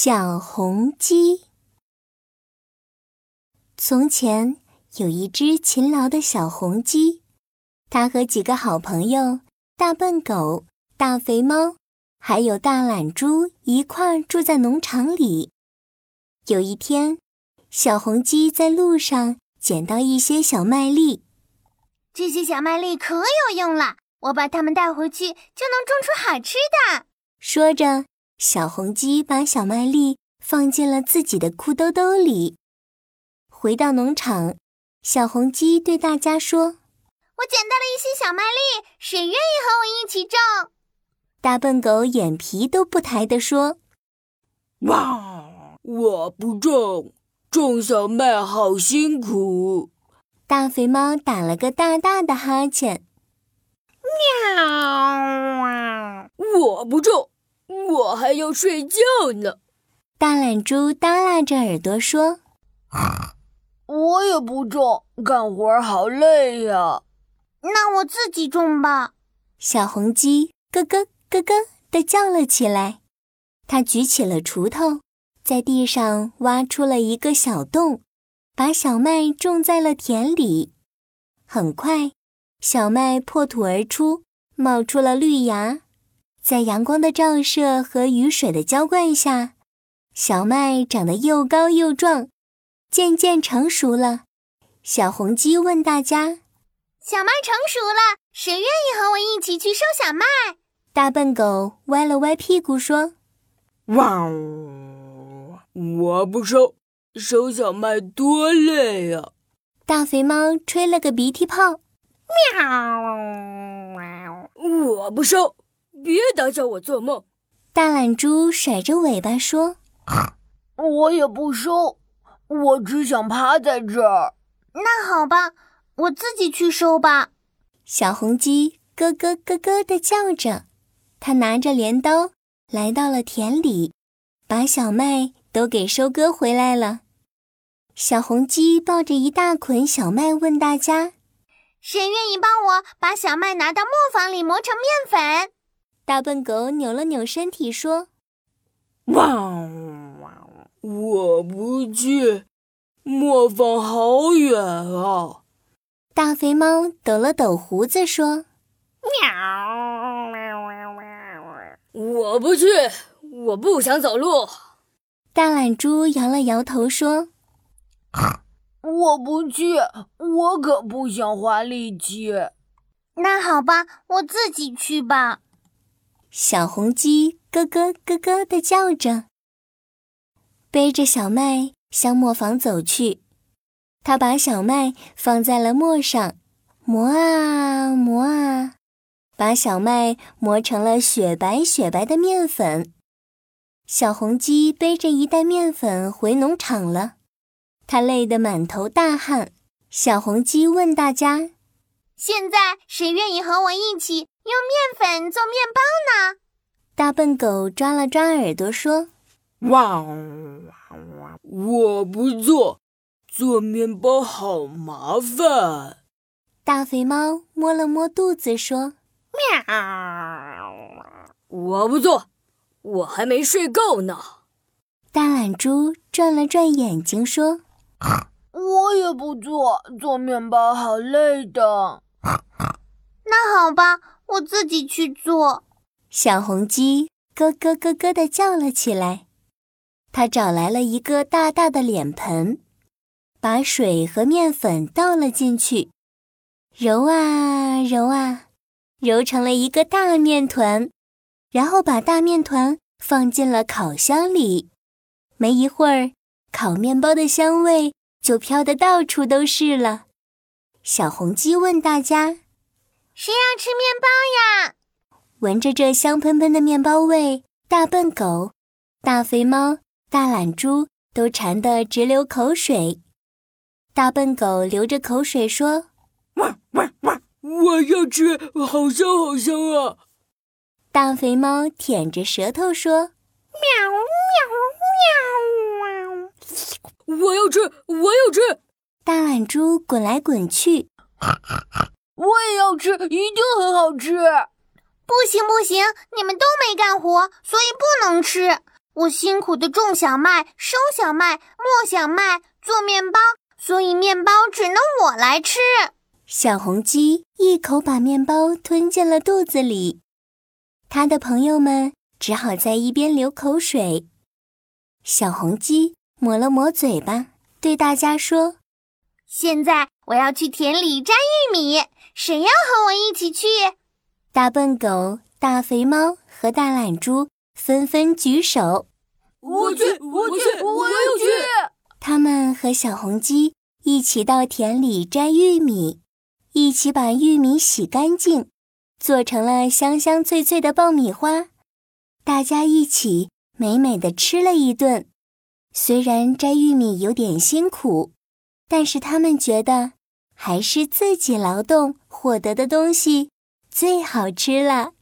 小红鸡。从前有一只勤劳的小红鸡，它和几个好朋友——大笨狗、大肥猫，还有大懒猪一块住在农场里。有一天，小红鸡在路上捡到一些小麦粒，这些小麦粒可有用了，我把它们带回去就能种出好吃的。说着。小红鸡把小麦粒放进了自己的裤兜兜里。回到农场，小红鸡对大家说：“我捡到了一些小麦粒，谁愿意和我一起种？”大笨狗眼皮都不抬地说：“哇，我不种，种小麦好辛苦。”大肥猫打了个大大的哈欠：“喵，我不种。”我还要睡觉呢。大懒猪耷拉着耳朵说：“我也不种，干活好累呀。”那我自己种吧。小红鸡咯咯咯咯地叫了起来。它举起了锄头，在地上挖出了一个小洞，把小麦种在了田里。很快，小麦破土而出，冒出了绿芽。在阳光的照射和雨水的浇灌下，小麦长得又高又壮，渐渐成熟了。小红鸡问大家：“小麦成熟了，谁愿意和我一起去收小麦？”大笨狗歪了歪屁股说：“哇，我不收，收小麦多累呀！”大肥猫吹了个鼻涕泡：“喵，我不收。”别打搅我做梦！大懒猪甩着尾巴说：“我也不收，我只想趴在这儿。”那好吧，我自己去收吧。小红鸡咯咯咯咯地叫着，它拿着镰刀来到了田里，把小麦都给收割回来了。小红鸡抱着一大捆小麦，问大家：“谁愿意帮我把小麦拿到磨坊里磨成面粉？”大笨狗扭了扭身体，说：“汪，我不去，磨坊好远啊。”大肥猫抖了抖胡子，说：“喵，我不去，我不想走路。”大懒猪摇了摇头，说：“我不去，我可不想花力气。”那好吧，我自己去吧。小红鸡咯咯咯咯地叫着，背着小麦向磨坊走去。它把小麦放在了磨上，磨啊磨啊，把小麦磨成了雪白雪白的面粉。小红鸡背着一袋面粉回农场了，它累得满头大汗。小红鸡问大家：“现在谁愿意和我一起？”用面粉做面包呢？大笨狗抓了抓耳朵说：“哇，我不做，做面包好麻烦。”大肥猫摸了摸肚子说：“喵，我不做，我还没睡够呢。”大懒猪转了转眼睛说：“我也不做，做面包好累的。”那好吧。我自己去做。小红鸡咯咯咯咯地叫了起来。它找来了一个大大的脸盆，把水和面粉倒了进去，揉啊揉啊，揉成了一个大面团，然后把大面团放进了烤箱里。没一会儿，烤面包的香味就飘得到处都是了。小红鸡问大家。谁要吃面包呀？闻着这香喷喷的面包味，大笨狗、大肥猫、大懒猪都馋得直流口水。大笨狗流着口水说：“汪汪汪！我要吃，好香好香啊！”大肥猫舔着舌头说：“喵喵喵！我要吃，我要吃！”大懒猪滚来滚去。我也要吃，一定很好吃。不行不行，你们都没干活，所以不能吃。我辛苦的种小麦、收小麦、磨小麦、做面包，所以面包只能我来吃。小红鸡一口把面包吞进了肚子里，它的朋友们只好在一边流口水。小红鸡抹了抹嘴巴，对大家说：“现在我要去田里摘玉米，谁要和我一起去？”大笨狗、大肥猫和大懒猪纷纷举手。我去，我去，我要去！他们和小红鸡一起到田里摘玉米，一起把玉米洗干净，做成了香香脆脆的爆米花。大家一起美美的吃了一顿。虽然摘玉米有点辛苦，但是他们觉得还是自己劳动获得的东西最好吃了。